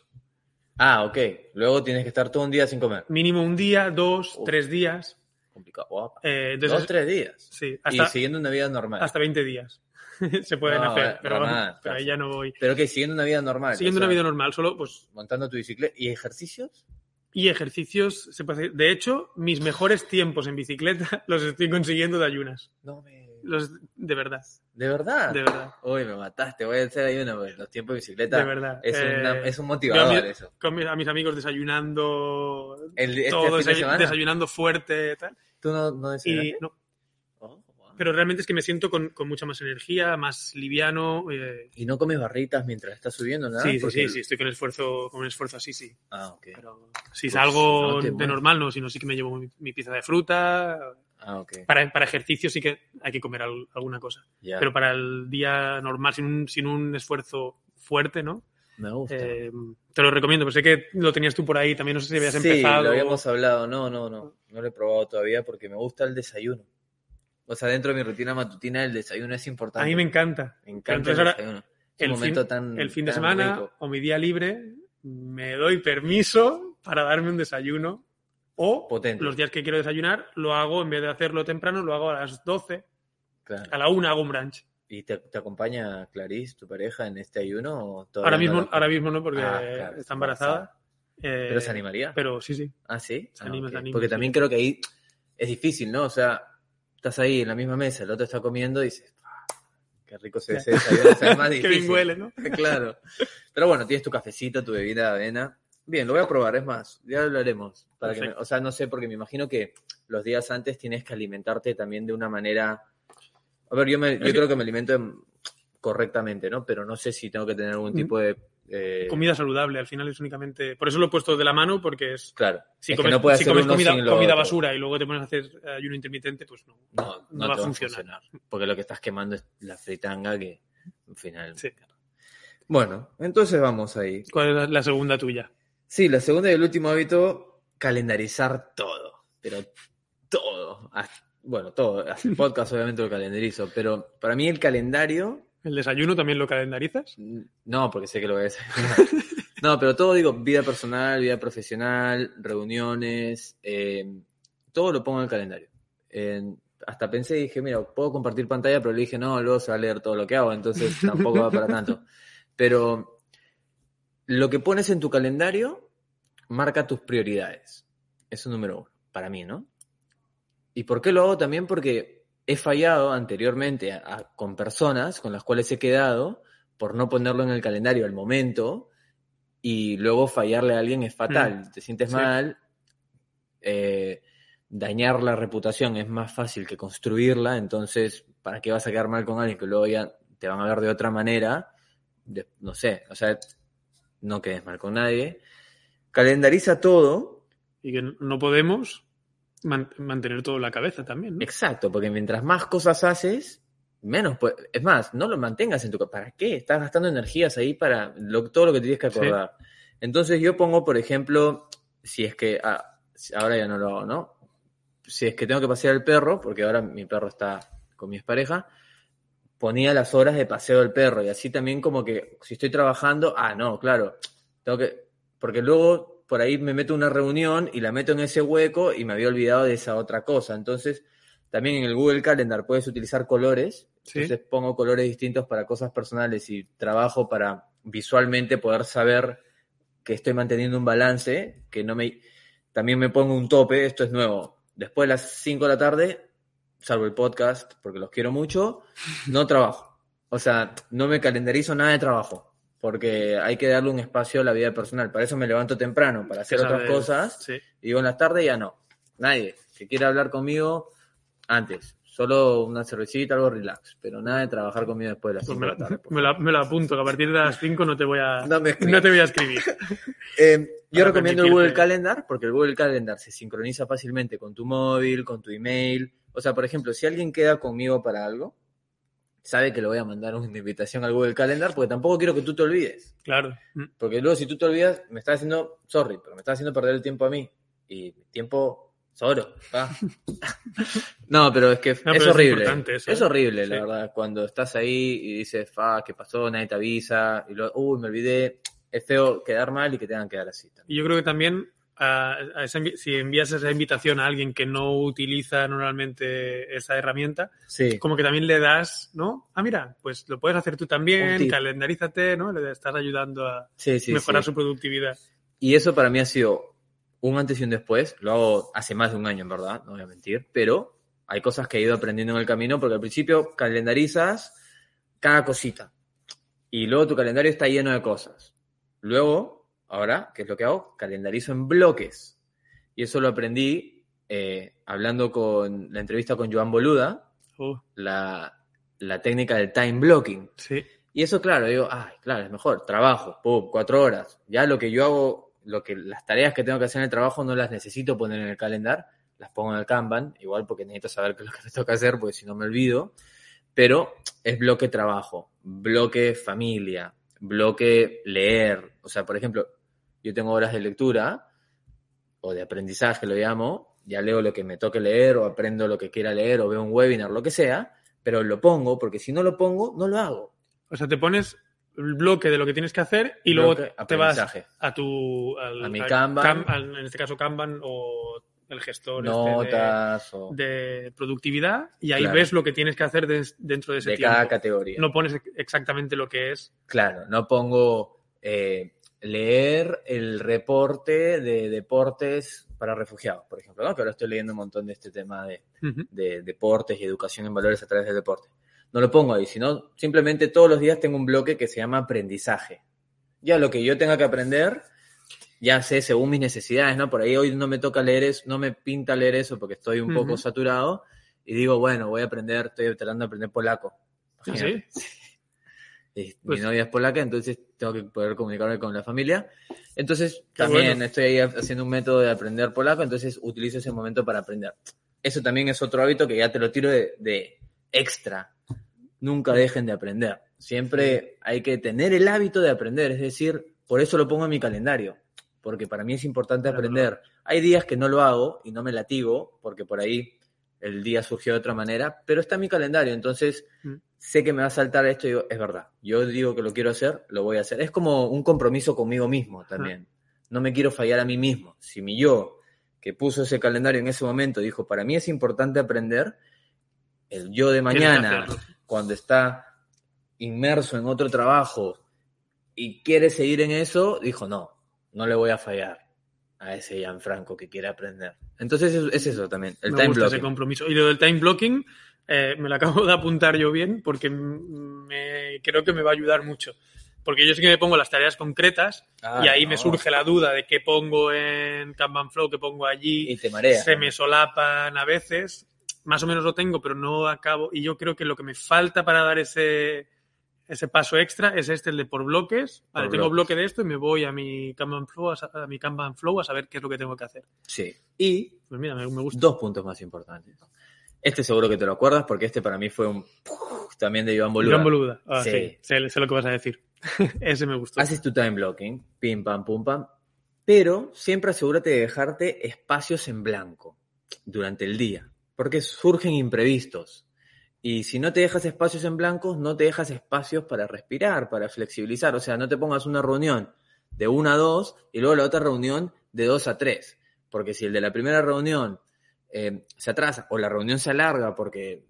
Ah, ok. Luego tienes que estar todo un día sin comer. Mínimo un día, dos, tres días. Complicado. Guapa. eh, entonces, Dos, tres días. sí, Y hasta, siguiendo una vida normal. hasta 20 días se pueden No, hacer. eh, Pero, ahí ya no voy. Pero que siguiendo una vida normal. Siguiendo o sea, una vida normal, solo pues Montando tu bicicleta. ¿Y ejercicios? Y ejercicios se puede hacer. De hecho, mis mejores tiempos en bicicleta los estoy consiguiendo de ayunas. No me. Los de verdad, ¿De verdad? de verdad, Uy, me mataste. Voy a hacer ahí uno. porque Los tiempos de biciceta. de verdad. Es, Eh, una- es un motivador a, eso. con mis- a mis amigos desayunando El, este todo fin de desayu- semana. desayunando fuerte tal. ¿Tú no, no Y. pero realmente es que me siento con, con mucha más energía, más liviano. eh, ¿Y no comes barritas mientras estás subiendo nada? sí, sí, Porque- sí, sí, estoy con esfuerzo, con un esfuerzo así, sí. Ah, ok. Pero si Pues, salgo no de mueres. normal, no, sino sí que me llevo mi, mi pizza de fruta. Ah, ok. Para, para ejercicio sí que hay que comer al- alguna cosa. Ya. Pero para el día normal, sin un, sin un esfuerzo fuerte, ¿no? Me gusta. Eh, te lo recomiendo, pero sé que lo tenías tú por ahí, también no sé si habías sí, empezado. lo habíamos hablado. No, no, no. No lo he probado todavía porque me gusta el desayuno. O sea, dentro de mi rutina matutina, el desayuno es importante. A mí me encanta. Me encanta el desayuno. Es El fin, tan. el fin de semana rico. o mi día libre me doy permiso para darme un desayuno o Potente. los días que quiero desayunar lo hago, en vez de hacerlo temprano, lo hago a las 12, Claro. a la 1 hago un brunch. ¿Y te, te acompaña Clarice, tu pareja, en este ayuno? o Ahora no mismo, lo- ahora mismo no, porque Ah, claro, está embarazada. Eh, ¿Pero se animaría? Pero sí, sí. Ah, sí. Se Ah, anima, ok. se anima, Porque sí. también creo que ahí es difícil, ¿no? O sea, estás ahí en la misma mesa, el otro está comiendo y dices, "Ah, qué rico se ve es más Qué bien huele, ¿no? claro. Pero bueno, tienes tu cafecito, tu bebida de avena. Bien, lo voy a probar, es más, ya lo hablaremos. Para que me- o sea, no sé, porque me imagino que los días antes tienes que alimentarte también de una manera. A ver, yo, me, yo creo que me alimento en- correctamente, ¿no? Pero no sé si tengo que tener algún tipo de. Eh, Comida saludable, al final es únicamente. Por eso lo he puesto de la mano, porque es. Claro. Si es que comes, no puedes si hacer comes uno comida, basura y luego te pones a hacer ayuno intermitente, pues no. No, no, va a funcionar. Porque lo que estás quemando es la fritanga que al final. Sí. Bueno, entonces vamos ahí. ¿Cuál es la- segunda tuya? Sí, la segunda y el último hábito calendarizar todo, pero todo. Bueno, todo. El podcast obviamente lo calendarizo, pero para mí el calendario ¿El desayuno también lo calendarizas? No, porque sé que lo es. no, pero todo digo, vida personal, vida profesional, reuniones, eh, todo lo pongo en el calendario. En- hasta pensé y dije, mira, puedo compartir pantalla, pero le dije, no, luego se va a leer todo lo que hago, entonces tampoco va para tanto. Pero lo que pones en tu calendario marca tus prioridades. Eso es número uno, para mí, ¿no? ¿Y por qué lo hago también? Porque he fallado anteriormente a- a- con personas con las cuales he quedado por no ponerlo en el calendario al momento y luego fallarle a alguien es fatal. Te sientes Sí. mal, eh, dañar la reputación es más fácil que construirla, entonces, ¿para qué vas a quedar mal con alguien que luego ya te van a ver de otra manera? De- no sé, o sea, no quedes mal con nadie. Calendariza todo. Y que no podemos man- mantener todo en la cabeza también, ¿no? Exacto, porque mientras más cosas haces, menos. pues, Es más, no lo mantengas en tu. ¿Para qué? Estás gastando energías ahí para lo- todo lo que tienes que Sí. acordar. Entonces, yo pongo, por ejemplo, si es que. ah, ahora ya no lo hago, ¿no? Si es que tengo que pasear el perro, porque ahora mi perro está con mi expareja, ponía las horas de paseo del perro y así también, como que si estoy trabajando, ah, no, claro, tengo que. Porque luego por ahí me meto una reunión y la meto en ese hueco y me había olvidado de esa otra cosa. Entonces, también en el Google Calendar puedes utilizar colores. Sí. Entonces pongo colores distintos para cosas personales y trabajo para visualmente poder saber que estoy manteniendo un balance, que no me... También me pongo un tope, esto es nuevo. Después de las 5 de la tarde, salvo el podcast, porque los quiero mucho, no trabajo. O sea, no me calendarizo nada de trabajo, porque hay que darle un espacio a la vida personal. Para eso me levanto temprano, para hacer otras cosas. Sí. Y digo, en la tarde ya no. Nadie que quiera hablar conmigo antes. Solo una cervecita, algo relax. Pero nada de trabajar conmigo después de las Pues 5 me, de la tarde. la, por me, la, me la apunto, que a partir de las 5 no te voy a, No te voy a escribir. Eh, yo recomiendo el Google Calendar porque el Google Calendar se sincroniza fácilmente con tu móvil, con tu email. O sea, por ejemplo, si alguien queda conmigo para algo, sabe que le voy a mandar una invitación al Google Calendar porque tampoco quiero que tú te olvides. Claro. Porque luego si tú te olvidas, me estás haciendo, sorry, pero me estás haciendo perder el tiempo a mí. Y mi tiempo pa. no, pero es que No, es horrible. eso, es ¿eh? horrible, la verdad. Cuando estás ahí y dices, fa, ¿qué pasó? Nadie te avisa. Y luego, uy, me olvidé. Es feo quedar mal y que tengan que quedar así. también. Y yo creo que también a- a esa invi- si envías esa invitación a alguien que no utiliza normalmente esa herramienta, Sí. como que también le das, ¿no? Ah, mira, pues lo puedes hacer tú también, calendarízate, ¿no? Le estás ayudando a Sí, sí, mejorar su productividad. Y eso para mí ha sido un antes y un después. Lo hago hace más de un año, en verdad, no voy a mentir. Pero hay cosas que he ido aprendiendo en el camino porque al principio calendarizas cada cosita. Y luego tu calendario está lleno de cosas. Luego, ahora, ¿qué es lo que hago? Calendarizo en bloques. Y eso lo aprendí eh, hablando con la entrevista con Joan Boluda, Oh, la, la técnica del time blocking. sí, Y eso, claro, digo, ay, claro, es mejor. Trabajo, pum, cuatro horas. Ya lo que yo hago, lo que las tareas que tengo que hacer en el trabajo no las necesito poner en el calendar, las pongo en el Kanban, igual porque necesito saber qué es lo que me toca hacer, porque si no me olvido. Pero es bloque trabajo, bloque familia, bloque leer. O sea, por ejemplo, yo tengo horas de lectura o de aprendizaje, lo llamo, ya leo lo que me toque leer o aprendo lo que quiera leer o veo un webinar, lo que sea, pero lo pongo porque si no lo pongo, no lo hago. O sea, te pones el bloque de lo que tienes que hacer y luego te vas a tu... al- A mi Kanban. al- en este caso Kanban o el gestor este de- Notas o de, productividad y ahí Claro. ves lo que tienes que hacer dentro de ese de tiempo. cada categoría. No pones ex- exactamente lo que es. Claro, no pongo eh, leer el reporte de deportes para refugiados, por ejemplo, ¿no? que ahora estoy leyendo un montón de este tema de, Ujú. de deportes y educación en valores a través del deporte. No lo pongo ahí, sino simplemente todos los días tengo un bloque que se llama aprendizaje. Ya lo que yo tenga que aprender, ya sé según mis necesidades, ¿no? Por ahí hoy no me toca leer eso, no me pinta leer eso porque estoy un poco Ujú. saturado y digo, bueno, voy a aprender, estoy tratando de aprender polaco. ¿Ah, sí? Y Pues- mi novia es polaca, entonces tengo que poder comunicarme con la familia. Entonces también bueno. estoy ahí haciendo un método de aprender polaco, entonces utilizo ese momento para aprender. Eso también es otro hábito que ya te lo tiro de, de extra. Nunca dejen de aprender. Siempre hay que tener el hábito de aprender, es decir, por eso lo pongo en mi calendario, porque para mí es importante aprender, Hay días que no lo hago y no me latigo porque por ahí el día surgió de otra manera, pero está en mi calendario, entonces Mm. Sé que me va a saltar esto y digo, es verdad, yo digo que lo quiero hacer, lo voy a hacer. Es como un compromiso conmigo mismo también. No me quiero fallar a mí mismo. Si mi yo, que puso ese calendario en ese momento, dijo, para mí es importante aprender, el yo de mañana, cuando está inmerso en otro trabajo y quiere seguir en eso, dijo, no, no le voy a fallar a ese Gianfranco que quiere aprender. Entonces es, es eso también, el me time gusta ese compromiso. Y lo del time blocking, eh, me lo acabo de apuntar yo bien porque me, creo que me va a ayudar mucho. Porque yo sí que me pongo las tareas concretas Ah, y ahí no. me surge la duda de qué pongo en Kanban Flow, qué pongo allí. Y te marea. Se me solapan a veces. Más o menos lo tengo, pero no acabo. Y yo creo que lo que me falta para dar ese, ese paso extra es este, el de por bloques. Vale, Por tengo bloques. bloque de esto y me voy a mi Kanban Flow a, mi Kanban Flow a saber qué es lo que tengo que hacer. Sí. Y Pues mira, me, me gusta. dos puntos más importantes. Este seguro que te lo acuerdas porque este para mí fue un también de Iván Boluda. Gran boluda. Ah, Sí. sí. Sé, sé lo que vas a decir. Ese me gustó. Haces tu time blocking, pim pam pum pam, pero siempre asegúrate de dejarte espacios en blanco durante el día, porque surgen imprevistos. Y si no te dejas espacios en blanco, no te dejas espacios para respirar, para flexibilizar. O sea, no te pongas una reunión de 1 a 2 y luego la otra reunión de 2 a 3. Porque si el de la primera reunión eh, se atrasa o la reunión se alarga porque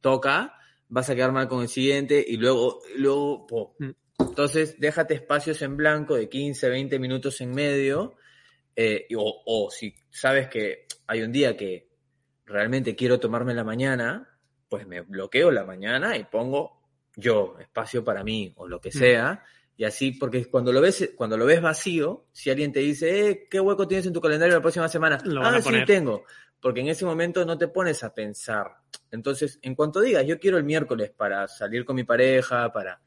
toca, vas a quedar mal con el siguiente y luego, luego po. Mm. Entonces, déjate espacios en blanco de 15, 20 minutos en medio. eh, o, o si sabes que hay un día que realmente quiero tomarme la mañana, pues me bloqueo la mañana y pongo yo, espacio para mí o lo que Mm. sea. Y así, porque cuando lo ves, cuando lo ves vacío, si alguien te dice, eh, ¿qué hueco tienes en tu calendario la próxima semana? Lo ah, sí, tengo. Porque en ese momento no te pones a pensar. Entonces, en cuanto digas, yo quiero el miércoles para salir con mi pareja, para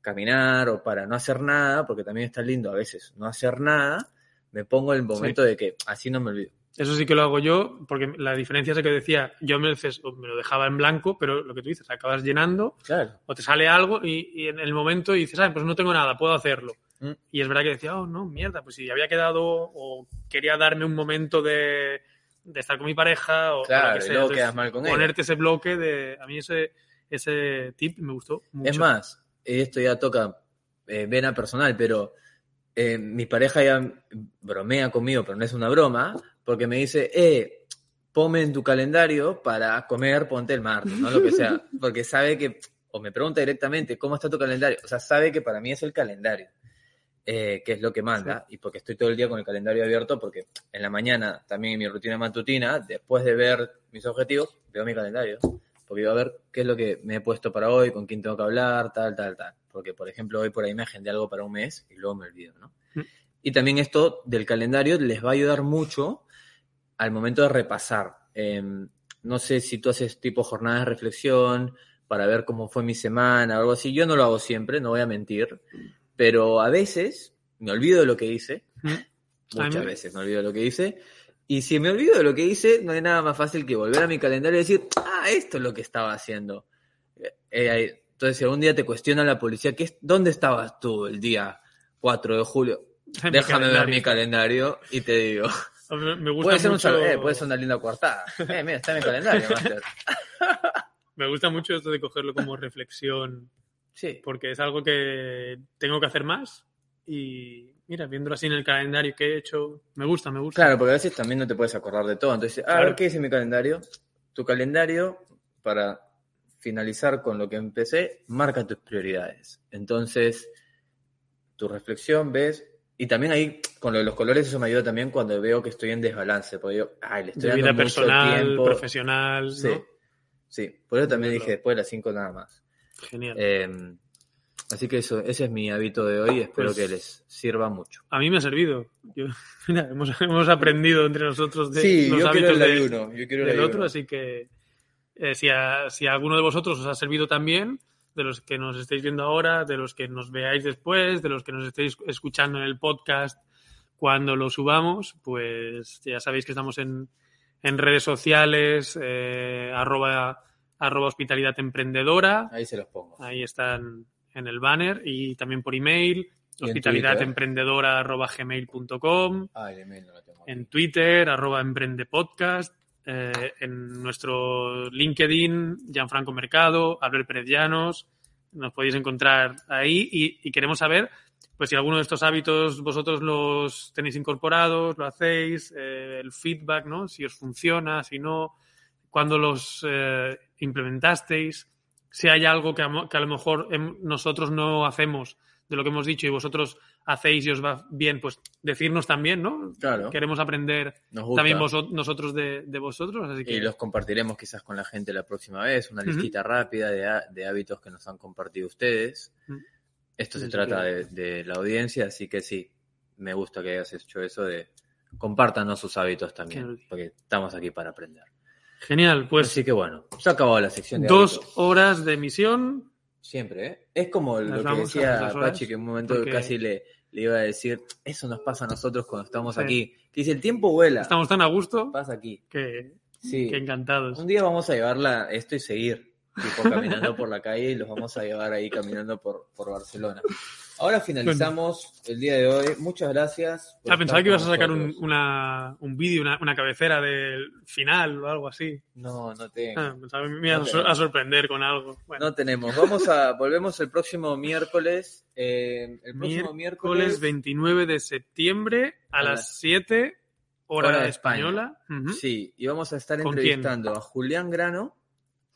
caminar o para no hacer nada, porque también está lindo a veces no hacer nada, me pongo el momento de que así no me olvido. Eso sí que lo hago yo, porque la diferencia es que decía, yo me, me lo dejaba en blanco, pero lo que tú dices, acabas llenando Claro. o te sale algo y, y en el momento dices, ah, pues no tengo nada, puedo hacerlo. Mm. Y es verdad que decía, oh, no, mierda, pues si había quedado o quería darme un momento de, de estar con mi pareja o, o Claro, lo que y sea. luego Entonces, quedas mal con. Ponerte ese bloque de... A mí ese, ese tip me gustó mucho. Es más, esto ya toca eh, vena personal, pero eh, mi pareja ya bromea conmigo, pero no es una broma, porque me dice, eh, ponme en tu calendario para comer, ponte el martes, ¿no? Lo que sea, porque sabe que, o me pregunta directamente, ¿cómo está tu calendario? O sea, sabe que para mí es el calendario, eh, que es lo que manda, y porque estoy todo el día con el calendario abierto, porque en la mañana, también en mi rutina matutina, después de ver mis objetivos, veo mi calendario, porque iba a ver qué es lo que me he puesto para hoy, con quién tengo que hablar, tal, tal, tal. Porque, por ejemplo, hoy por ahí me agendé algo para un mes y luego me olvido, ¿no? Mm. Y también esto del calendario les va a ayudar mucho al momento de repasar. Eh, no sé si tú haces tipo jornadas de reflexión para ver cómo fue mi semana o algo así. Yo no lo hago siempre, no voy a mentir, pero a veces me olvido de lo que hice, Mm. muchas mí- veces me olvido de lo que hice, y si me olvido de lo que hice, no hay nada más fácil que volver a mi calendario y decir, ah, esto es lo que estaba haciendo. Eh, eh, entonces, si algún día te cuestiona la policía, ¿qué, ¿dónde estabas tú el día 4 de julio? En mi Déjame ver mi calendario y te digo. Me me gusta Puede ser, un mucho... eh, puede ser una linda coartada. Eh, mira, está en mi calendario, Master. Me gusta mucho esto de cogerlo como reflexión, Sí. porque es algo que tengo que hacer más y mira, viéndolo así en el calendario que he hecho, me gusta, me gusta. Claro, porque a veces también no te puedes acordar de todo. Entonces, ah, Claro. qué dice mi calendario. Tu calendario, para finalizar con lo que empecé, marca tus prioridades. Entonces, tu reflexión, ves. Y también ahí, con lo de los colores, eso me ayuda también cuando veo que estoy en desbalance. Porque yo, ay, le estoy de dando vida mucho personal, tiempo. profesional, Sí, ¿no? sí. Por eso también dije después de las 5 nada más. Genial. Eh, así que eso, ese es mi hábito de hoy. Espero Pues- que les sirva mucho. A mí me ha servido. Yo- mira, hemos, hemos aprendido entre nosotros de Sí, los yo quiero hábitos el de- ayuno. Yo quiero el del otro, así que eh, si, a, si a alguno de vosotros os ha servido también, de los que nos estáis viendo ahora, de los que nos veáis después, de los que nos estéis escuchando en el podcast cuando lo subamos, pues ya sabéis que estamos en, en redes sociales, eh, arroba, arroba hospitalidad emprendedora, Ahí se los pongo. ahí están en el banner y también por email hospitalidatemprendedora.gmail.com, Ah, el email no lo tengo. en Twitter, arroba emprendepodcast, eh, en nuestro LinkedIn, Gianfranco Mercado, Albert Pérez Llanos, nos podéis encontrar ahí y, y queremos saber pues si alguno de estos hábitos vosotros los tenéis incorporados, lo hacéis, eh, el feedback, ¿no? Si os funciona, si no, cuándo los eh, implementasteis, si hay algo que a, mo- que a lo mejor em- nosotros no hacemos de lo que hemos dicho y vosotros hacéis y os va bien, pues decirnos también, ¿no? Claro. Queremos aprender también vosot- nosotros de, de vosotros, así que Y los compartiremos quizás con la gente la próxima vez, una listita rápida de, há- de hábitos que nos han compartido ustedes. Mm. Esto se trata de, de la audiencia, así que sí, me gusta que hayas hecho eso de compártanos sus hábitos también, Que- porque estamos aquí para aprender. Genial, pues así que bueno, se ha acabado la sección de dos hábitos. horas de emisión, Siempre, ¿eh? Es como Nos lo que decía Pachi, que en un momento porque- casi le, le iba a decir, eso nos pasa a nosotros cuando estamos Sí. aquí. Que dice, el tiempo vuela, estamos tan a gusto pasa aquí. que, Sí. que encantados. Un día vamos a llevarla esto y seguir, tipo caminando por la calle y los vamos a llevar ahí caminando por, por Barcelona. Ahora finalizamos el día de hoy. Muchas gracias. Ah, pensaba que ibas a sacar un, una, un vídeo, una, una cabecera del final o algo así. No, no tengo. Ah, pensaba que me ibas No a sorprender con algo. Bueno, No tenemos. Vamos a, volvemos el próximo miércoles. eh, el próximo miércoles miércoles. 29 de septiembre a A las las- 7 hora, hora española. Sí, y vamos a estar ¿Con entrevistando a Julián Grano,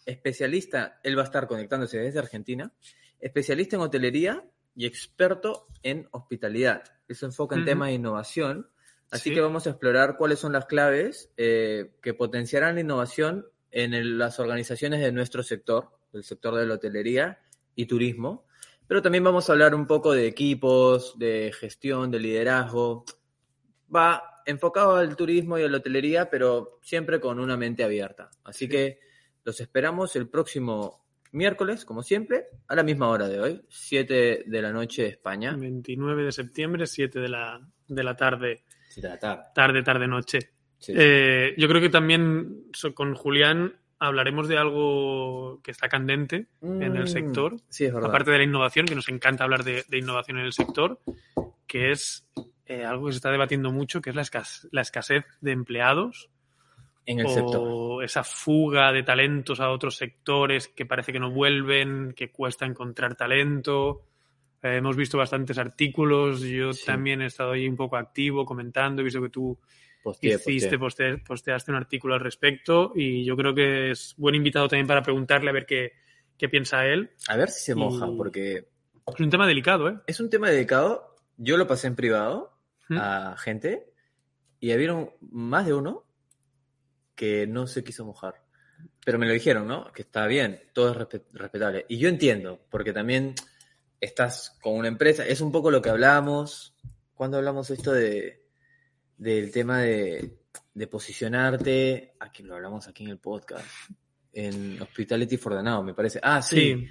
especialista, él va a estar conectándose desde Argentina, especialista en hotelería y experto en hospitalidad. Él se enfoca en temas de innovación, así Sí. que vamos a explorar cuáles son las claves eh, que potenciarán la innovación en el- las organizaciones de nuestro sector, del sector de la hotelería y turismo. Pero también vamos a hablar un poco de equipos, de gestión, de liderazgo, va enfocado al turismo y a la hotelería, pero siempre con una mente abierta. Así que los esperamos el próximo miércoles, como siempre, a la misma hora de hoy, 7 de la noche de España. 29 de septiembre, 7 de la, de la tarde. 7 de la tarde. Tarde, tarde, noche. Sí, sí. Eh, yo creo que también so- con Julián hablaremos de algo que está candente en el Mm, sector. Sí, es verdad. aparte de la innovación, que nos encanta hablar de, de innovación en el sector, que es eh, algo que se está debatiendo mucho, que es la, escas- la escasez de empleados en el o sector. esa fuga de talentos a otros sectores que parece que no vuelven, que cuesta encontrar talento. Eh, hemos visto bastantes artículos, yo Sí. también he estado ahí un poco activo comentando, he visto que tú Posteé, hiciste, posteé. poste- posteaste un artículo al respecto y yo creo que es buen invitado también para preguntarle a ver qué, qué piensa él. A ver si se moja, Y- porque Es un tema delicado, ¿eh? es un tema dedicado. Yo lo pasé en privado ¿Mm? a gente y había más de uno que no se quiso mojar. Pero me lo dijeron, ¿no? Que está bien, todo es respe- respetable. Y yo entiendo, porque también estás con una empresa. Es un poco lo que hablamos cuando hablamos esto de del tema de, de posicionarte. Aquí lo hablamos aquí en el podcast. En Hospitality for the me parece. Ah, sí. Sí,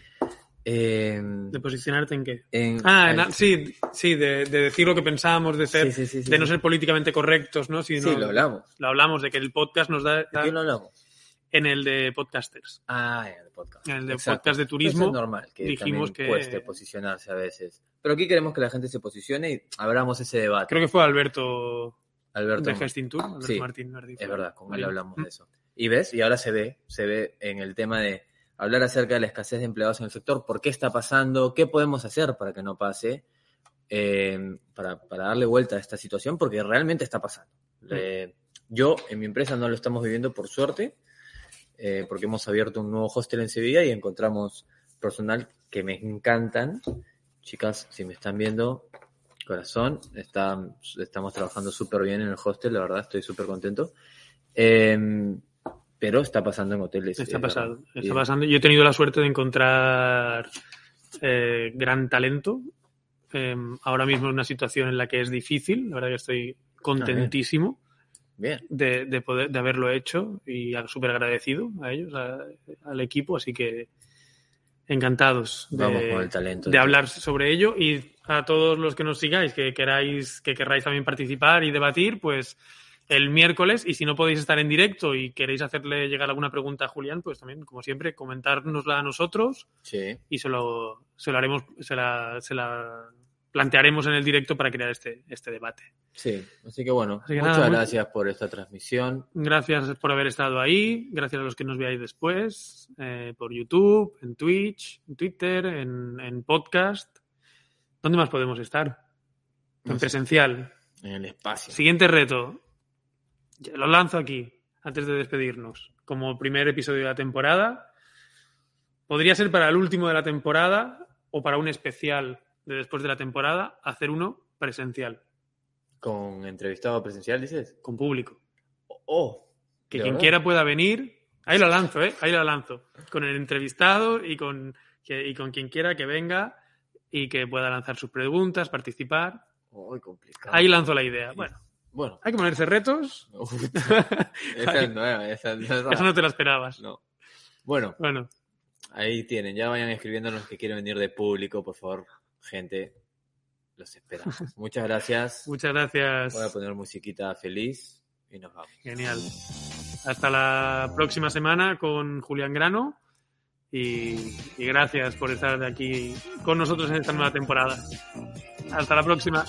De posicionarte en qué. en- Ah, en- sí, sí, de, de decir lo que pensábamos, de ser, sí, sí, sí, sí, de no ser políticamente correctos, ¿no? Sino- Sí, lo hablamos. Lo hablamos, de que el podcast nos da, ¿De quién lo hablamos? en el de podcasters. Ah, en el podcast. En el de Exacto. podcast de turismo, Eso es normal que dijimos que- cueste posicionarse a veces. Pero aquí queremos que la gente se posicione y abramos ese debate. Creo que fue Alberto Alberto, de Gesting Tour, Alberto Sí, Martín Martín. es verdad, con él hablamos de eso. Y ves, y ahora se ve, se ve en el tema de hablar acerca de la escasez de empleados en el sector, por qué está pasando, qué podemos hacer para que no pase, eh, para, para darle vuelta a esta situación, porque realmente está pasando. Eh, yo, en mi empresa, no lo estamos viviendo por suerte, eh, porque hemos abierto un nuevo hostel en Sevilla y encontramos personal que me encantan. Chicas, si me están viendo, corazón, está- estamos trabajando súper bien en el hostel, la verdad, estoy súper contento. Eh, pero está pasando en hoteles. Está es pasando, verdad. está pasando. Yo he tenido la suerte de encontrar eh, gran talento. Eh, ahora mismo en una situación en la que es difícil, la verdad que estoy contentísimo Bien, de, de poder de haberlo hecho y súper agradecido a ellos, a- al equipo, así que encantados de, vamos con el talento. de hablar sobre ello y a todos los que nos sigáis que queráis que querráis también participar y debatir pues el miércoles y si no podéis estar en directo y queréis hacerle llegar alguna pregunta a Julián pues también como siempre comentárnosla a nosotros Sí, y se lo, se lo haremos se la, se la plantearemos en el directo para crear este, este debate. Sí, así que bueno, Así que muchas nada, muy- gracias por esta transmisión. Gracias por haber estado ahí, gracias a los que nos veáis después, eh, por YouTube, en Twitch, en Twitter, en, en podcast. ¿Dónde más podemos estar? En No sé. presencial. En el espacio. Siguiente reto. Lo lanzo aquí, antes de despedirnos. Como primer episodio de la temporada. Podría ser para el último de la temporada o para un especial de después de la temporada, hacer uno presencial, Con entrevistado presencial, dices. con público. Oh, Que ¿de quien verdad? quiera pueda venir. Ahí lo lanzo, ¿eh? Ahí lo lanzo. Con el entrevistado y con, que- y con quien quiera que venga y que pueda lanzar sus preguntas, participar. Muy complicado. Ahí lanzo la idea. Bueno, Bueno, hay que ponerse retos. esa esa Eso no te lo esperabas. No. Bueno, Bueno, ahí tienen. Ya vayan escribiendo los que quieren venir de público, por favor. Gente, los esperamos. Muchas gracias. muchas gracias. Voy a poner musiquita feliz y nos vamos. Genial. Hasta la próxima semana con Julián Grano. Y, y gracias por estar aquí con nosotros en esta nueva temporada. Hasta la próxima.